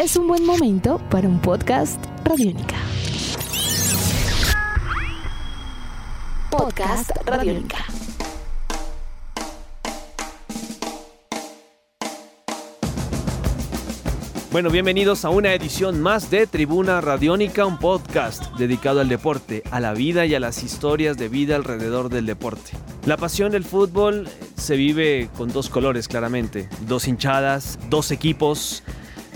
es un buen momento para un podcast Radiónica. Podcast Radiónica. Bueno, bienvenidos a una edición más de Tribuna Radiónica, un podcast dedicado al deporte, a la vida y a las historias de vida alrededor del deporte. La pasión del fútbol se vive con dos colores claramente, dos hinchadas, dos equipos,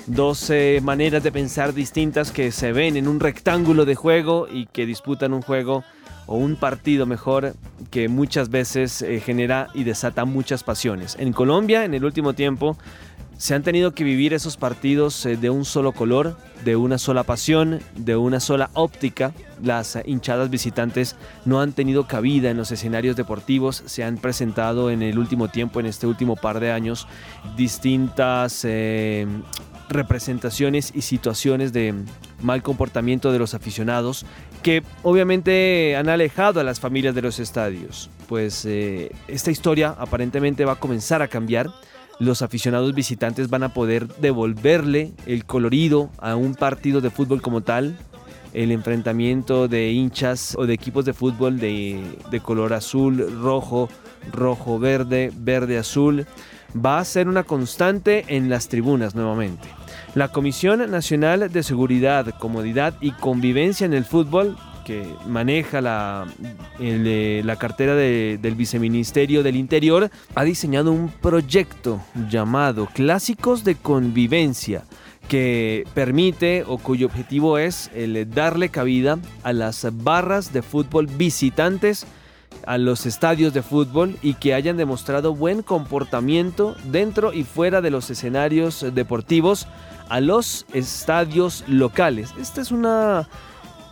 dos eh, maneras de pensar distintas que se ven en un rectángulo de juego y que disputan un juego o un partido mejor que muchas veces eh, genera y desata muchas pasiones. En Colombia, en el último tiempo, se han tenido que vivir esos partidos eh, de un solo color, de una sola pasión, de una sola óptica. Las hinchadas visitantes no han tenido cabida en los escenarios deportivos, se han presentado en el último tiempo, en este último par de años, distintas eh, representaciones y situaciones de mal comportamiento de los aficionados que obviamente han alejado a las familias de los estadios. Pues eh, esta historia aparentemente va a comenzar a cambiar los aficionados visitantes van a poder devolverle el colorido a un partido de fútbol como tal, el enfrentamiento de hinchas o de equipos de fútbol de, color azul, rojo, rojo, verde, verde, azul, va a ser una constante en las tribunas nuevamente. La Comisión Nacional de Seguridad, Comodidad y Convivencia en el Fútbol que maneja la, la cartera del Viceministerio del Interior, ha diseñado un proyecto llamado Clásicos de Convivencia que permite o cuyo objetivo es el darle cabida a las barras de fútbol visitantes a los estadios de fútbol y que hayan demostrado buen comportamiento dentro y fuera de los escenarios deportivos a los estadios locales. Esta es una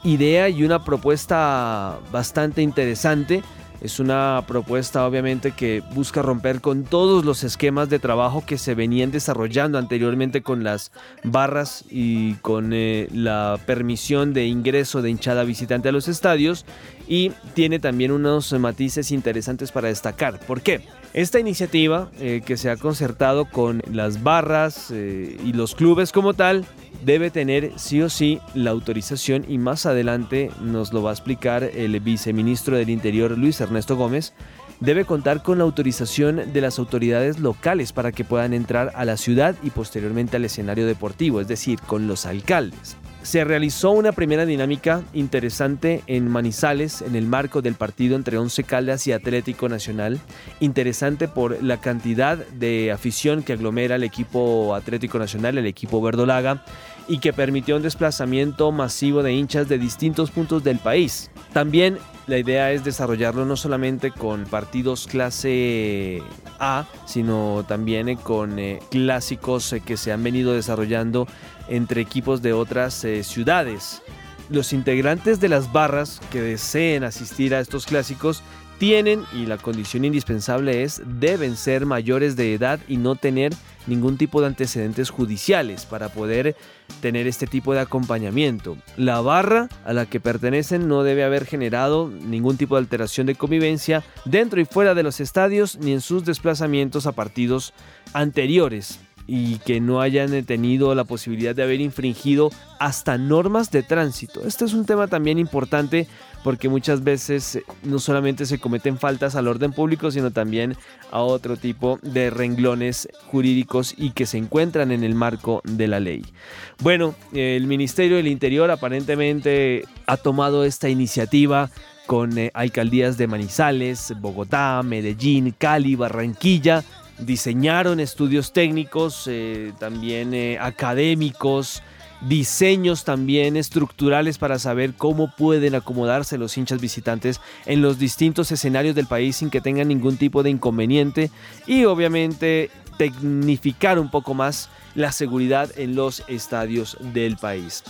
idea y una propuesta bastante interesante. Es una propuesta obviamente que busca romper con todos los esquemas de trabajo que se venían desarrollando anteriormente con las barras y con eh, la permisión de ingreso de hinchada visitante a los estadios y tiene también unos matices interesantes para destacar. ¿Por qué? Esta iniciativa eh, que se ha concertado con las barras eh, y los clubes como tal debe tener sí o sí la autorización y más adelante nos lo va a explicar el viceministro del Interior Luis Ernesto Gómez. Debe contar con la autorización de las autoridades locales para que puedan entrar a la ciudad y posteriormente al escenario deportivo, es decir, con los alcaldes se realizó una primera dinámica interesante en Manizales en el marco del partido entre Once Caldas y Atlético Nacional. Interesante por la cantidad de afición que aglomera el equipo Atlético Nacional, el equipo verdolaga, y que permitió un desplazamiento masivo de hinchas de distintos puntos del país. También la idea es desarrollarlo no solamente con partidos clase A, sino también con eh, clásicos eh, que se han venido desarrollando entre equipos de otras eh, ciudades. Los integrantes de las barras que deseen asistir a estos clásicos tienen, y la condición indispensable es, deben ser mayores de edad y no tener ningún tipo de antecedentes judiciales para poder tener este tipo de acompañamiento. La barra a la que pertenecen no debe haber generado ningún tipo de alteración de convivencia dentro y fuera de los estadios ni en sus desplazamientos a partidos anteriores y que no hayan tenido la posibilidad de haber infringido hasta normas de tránsito. Este es un tema también importante porque muchas veces eh, no solamente se cometen faltas al orden público, sino también a otro tipo de renglones jurídicos y que se encuentran en el marco de la ley. Bueno, el Ministerio del Interior aparentemente ha tomado esta iniciativa con eh, alcaldías de Manizales, Bogotá, Medellín, Cali, Barranquilla, diseñaron estudios técnicos, eh, también eh, académicos, diseños también estructurales para saber cómo pueden acomodarse los hinchas visitantes en los distintos escenarios del país sin que tengan ningún tipo de inconveniente y obviamente tecnificar un poco más la seguridad en los estadios del país.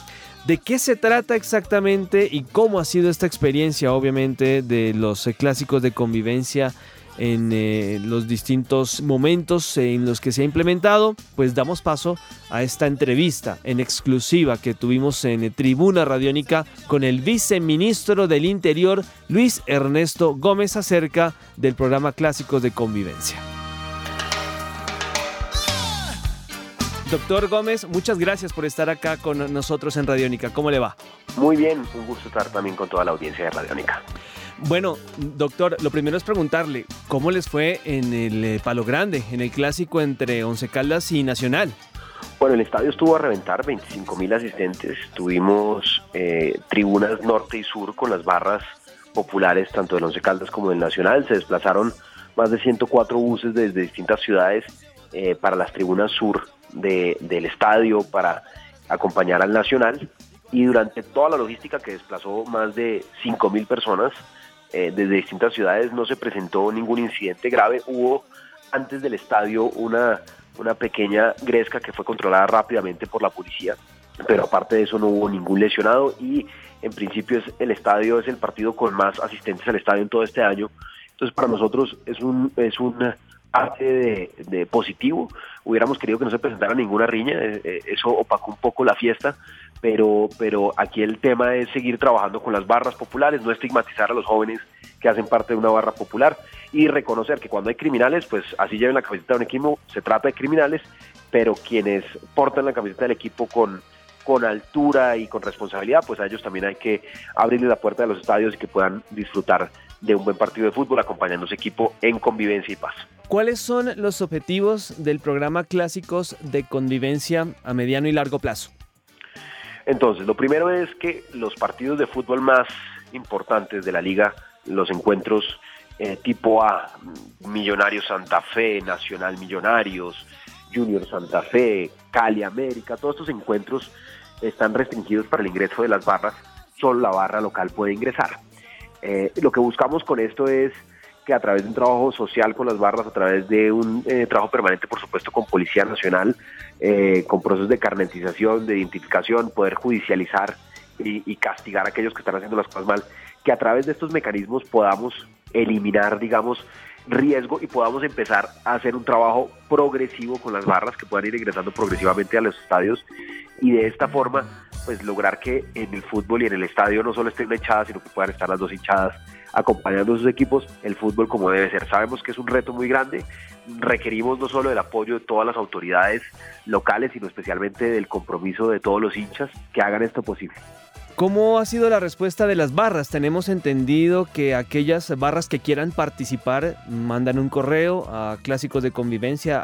¿De qué se trata exactamente y cómo ha sido esta experiencia obviamente de los clásicos de convivencia en eh, los distintos momentos en los que se ha implementado, pues damos paso a esta entrevista en exclusiva que tuvimos en Tribuna Radiónica con el viceministro del Interior, Luis Ernesto Gómez, acerca del programa Clásicos de Convivencia. Doctor Gómez, muchas gracias por estar acá con nosotros en Radiónica. ¿Cómo le va? Muy bien, un gusto estar también con toda la audiencia de Radiónica. Bueno, doctor, lo primero es preguntarle, ¿cómo les fue en el eh, Palo Grande, en el clásico entre Once Caldas y Nacional? Bueno, el estadio estuvo a reventar, 25 mil asistentes, tuvimos eh, tribunas norte y sur con las barras populares, tanto del Once Caldas como del Nacional, se desplazaron más de 104 buses desde distintas ciudades eh, para las tribunas sur del estadio para acompañar al Nacional. Y durante toda la logística que desplazó más de 5.000 personas eh, desde distintas ciudades no se presentó ningún incidente grave. Hubo antes del estadio una, una pequeña gresca que fue controlada rápidamente por la policía, pero aparte de eso no hubo ningún lesionado y en principio es, el estadio es el partido con más asistentes al estadio en todo este año. Entonces para nosotros es un, es un parte de, positivo. Hubiéramos querido que no se presentara ninguna riña, eh, eh, eso opacó un poco la fiesta, pero, pero aquí el tema es seguir trabajando con las barras populares, no estigmatizar a los jóvenes que hacen parte de una barra popular y reconocer que cuando hay criminales, pues así lleven la camiseta de un equipo, se trata de criminales, pero quienes portan la camiseta del equipo con, con altura y con responsabilidad, pues a ellos también hay que abrirles la puerta de los estadios y que puedan disfrutar de un buen partido de fútbol acompañando a su equipo en convivencia y paz. ¿Cuáles son los objetivos del programa Clásicos de Convivencia a mediano y largo plazo? Entonces, lo primero es que los partidos de fútbol más importantes de la liga, los encuentros eh, tipo A, Millonarios Santa Fe, Nacional Millonarios, Junior Santa Fe, Cali América, todos estos encuentros están restringidos para el ingreso de las barras, solo la barra local puede ingresar. Eh, lo que buscamos con esto es que a través de un trabajo social con las barras, a través de un eh, trabajo permanente, por supuesto, con Policía Nacional, eh, con procesos de carnetización, de identificación, poder judicializar y, y, castigar a aquellos que están haciendo las cosas mal, que a través de estos mecanismos podamos eliminar, digamos, riesgo y podamos empezar a hacer un trabajo progresivo con las barras que puedan ir ingresando progresivamente a los estadios y de esta forma pues lograr que en el fútbol y en el estadio no solo esté una hinchada, sino que puedan estar las dos hinchadas acompañando a sus equipos el fútbol como debe ser. Sabemos que es un reto muy grande, requerimos no solo el apoyo de todas las autoridades locales, sino especialmente del compromiso de todos los hinchas que hagan esto posible. ¿Cómo ha sido la respuesta de las barras? Tenemos entendido que aquellas barras que quieran participar mandan un correo a clásicos de convivencia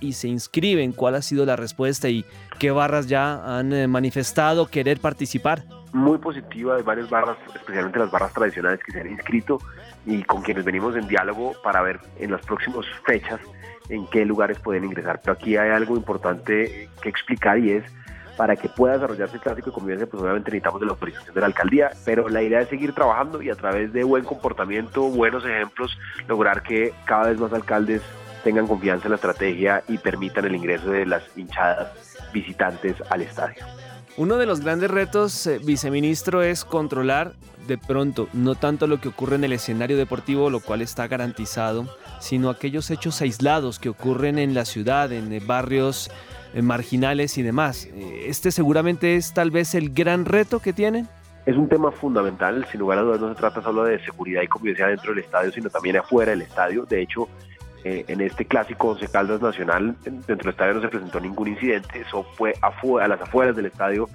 y se inscriben. ¿Cuál ha sido la respuesta y qué barras ya han eh, manifestado querer participar? Muy positiva de varias barras, especialmente las barras tradicionales que se han inscrito y con quienes venimos en diálogo para ver en las próximas fechas en qué lugares pueden ingresar. Pero aquí hay algo importante que explicar y es para que pueda desarrollarse el clásico de convivencia, pues obviamente necesitamos de la autorización de la alcaldía, pero la idea es seguir trabajando y a través de buen comportamiento, buenos ejemplos, lograr que cada vez más alcaldes tengan confianza en la estrategia y permitan el ingreso de las hinchadas visitantes al estadio. Uno de los grandes retos, eh, viceministro, es controlar de pronto no tanto lo que ocurre en el escenario deportivo, lo cual está garantizado, sino aquellos hechos aislados que ocurren en la ciudad, en eh, barrios marginales y demás. Eh, este seguramente es tal vez el gran reto que tienen. Es un tema fundamental, sin lugar a dudas no se trata solo de seguridad y convivencia dentro del estadio, sino también afuera del estadio. De hecho, eh, en este clásico Once Caldas Nacional, dentro del estadio no se presentó ningún incidente, eso fue a las afueras del estadio,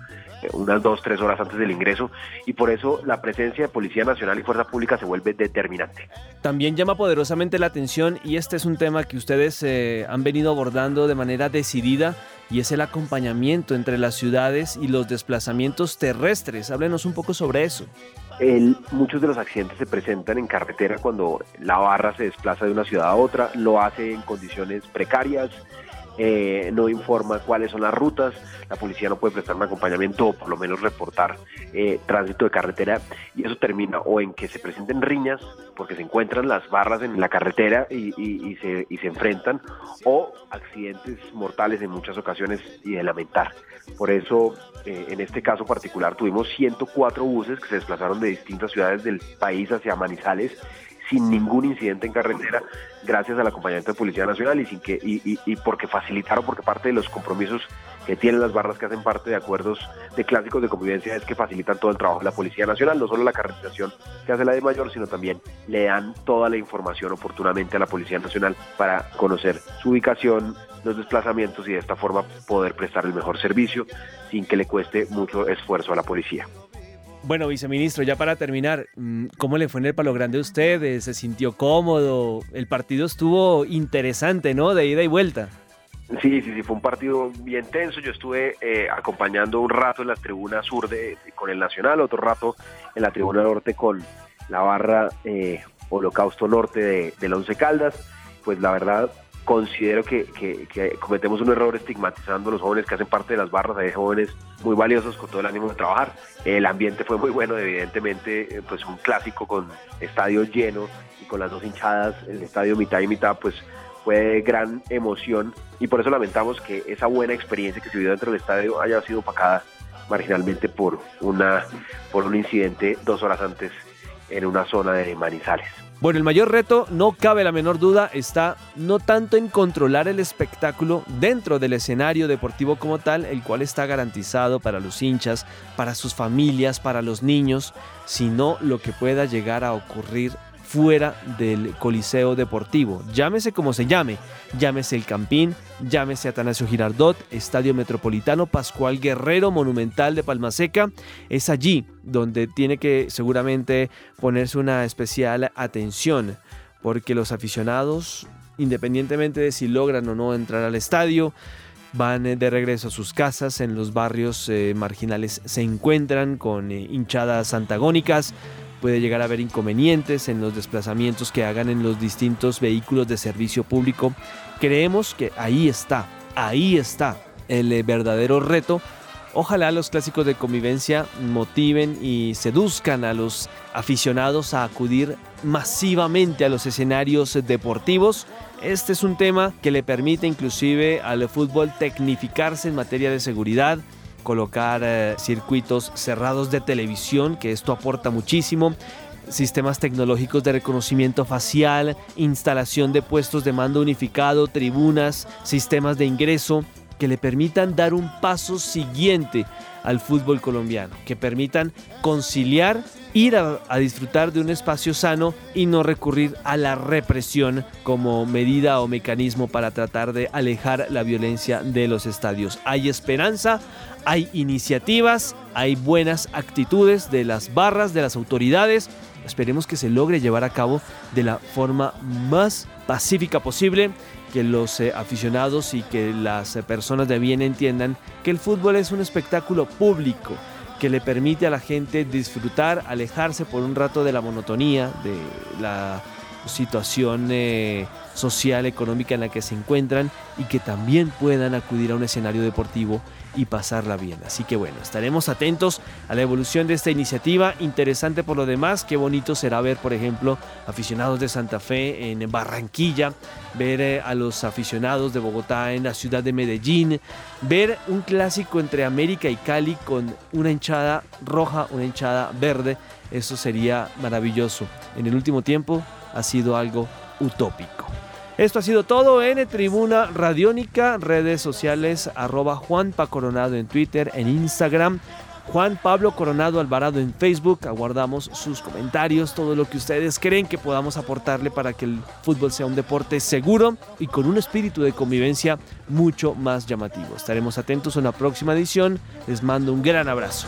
unas dos, tres horas antes del ingreso, y por eso la presencia de Policía Nacional y Fuerza Pública se vuelve determinante. También llama poderosamente la atención, y este es un tema que ustedes han venido abordando de manera decidida, y es el acompañamiento entre las ciudades y los desplazamientos terrestres. Háblenos un poco sobre eso. muchos de los accidentes se presentan en carretera cuando la barra se desplaza de una ciudad a otra, lo hace en condiciones precarias, eh, no informa cuáles son las rutas, la policía no puede prestar un acompañamiento o por lo menos reportar eh, tránsito de carretera y eso termina o en que se presenten riñas porque se encuentran las barras en la carretera y, se, y se enfrentan o accidentes mortales en muchas ocasiones y de lamentar. Por eso, eh, en este caso particular, tuvimos 104 buses que se desplazaron de distintas ciudades del país hacia Manizales sin ningún incidente en carretera, gracias al acompañamiento de Policía Nacional y sin que y, y, porque facilitaron, porque parte de los compromisos que tienen las barras que hacen parte de acuerdos de clásicos de convivencia es que facilitan todo el trabajo de la Policía Nacional, no solo la caracterización que hace la de mayor, sino también le dan toda la información oportunamente a la Policía Nacional para conocer su ubicación, los desplazamientos y de esta forma poder prestar el mejor servicio sin que le cueste mucho esfuerzo a la policía. Bueno, viceministro, ya para terminar, mm, ¿cómo le fue en el Palo Grande a usted? ¿Se sintió cómodo? El partido estuvo interesante, ¿no? De ida y vuelta. Sí, sí, sí, fue un partido bien tenso. Yo estuve eh, acompañando un rato en la tribuna sur de, con el Nacional, otro rato en la tribuna norte con la barra eh, Holocausto Norte de, del Once Caldas. Pues la verdad, considero que, cometemos un error estigmatizando a los jóvenes que hacen parte de las barras, hay jóvenes muy valiosos con todo el ánimo de trabajar. El ambiente fue muy bueno, evidentemente, eh, pues un clásico con estadio lleno y con las dos hinchadas, el estadio mitad y mitad, pues fue gran emoción y por eso lamentamos que esa buena experiencia que se vivió dentro del estadio haya sido opacada marginalmente por una por un incidente dos horas antes en una zona de Manizales. Bueno, el mayor reto, no cabe la menor duda, está no tanto en controlar el espectáculo dentro del escenario deportivo como tal, el cual está garantizado para los hinchas, para sus familias, para los niños, sino lo que pueda llegar a ocurrir fuera del Coliseo Deportivo, llámese como se llame, llámese el Campín, llámese Atanasio Girardot, Estadio Metropolitano, Pascual Guerrero, Monumental de Palmaseca, es allí donde tiene que seguramente ponerse una especial atención, porque los aficionados, independientemente de si logran o no entrar al estadio, van de regreso a sus casas, en los barrios eh, marginales se encuentran con eh, hinchadas antagónicas, puede llegar a haber inconvenientes en los desplazamientos que hagan en los distintos vehículos de servicio público. Creemos que ahí está, ahí está el eh, verdadero reto. Ojalá los clásicos de convivencia motiven y seduzcan a los aficionados a acudir masivamente a los escenarios deportivos. Este es un tema que le permite inclusive al fútbol tecnificarse en materia de seguridad, colocar eh, circuitos cerrados de televisión, que esto aporta muchísimo, sistemas tecnológicos de reconocimiento facial, instalación de puestos de mando unificado, tribunas, sistemas de ingreso que le permitan dar un paso siguiente al fútbol colombiano, que permitan conciliar, ir a, disfrutar de un espacio sano y no recurrir a la represión como medida o mecanismo para tratar de alejar la violencia de los estadios. Hay esperanza, hay iniciativas, hay buenas actitudes de las barras, de las autoridades. Esperemos que se logre llevar a cabo de la forma más pacífica posible, que los eh, aficionados y que las eh, personas de bien entiendan que el fútbol es un espectáculo público que le permite a la gente disfrutar, alejarse por un rato de la monotonía, de la situación eh, social, económica en la que se encuentran y que también puedan acudir a un escenario deportivo y pasarla bien. Así que bueno, estaremos atentos a la evolución de esta iniciativa. Interesante por lo demás, qué bonito será ver, por ejemplo, aficionados de Santa Fe en Barranquilla, ver eh, a los aficionados de Bogotá en la ciudad de Medellín, ver un clásico entre América y Cali con una hinchada roja, una hinchada verde. Eso sería maravilloso. En el último tiempo ha sido algo utópico. Esto ha sido todo en Tribuna Radiónica, redes sociales, arroba Juanpa Coronado en Twitter, en Instagram, Juan Pablo Coronado Alvarado en Facebook. Aguardamos sus comentarios, todo lo que ustedes creen que podamos aportarle para que el fútbol sea un deporte seguro y con un espíritu de convivencia mucho más llamativo. Estaremos atentos a una próxima edición. Les mando un gran abrazo.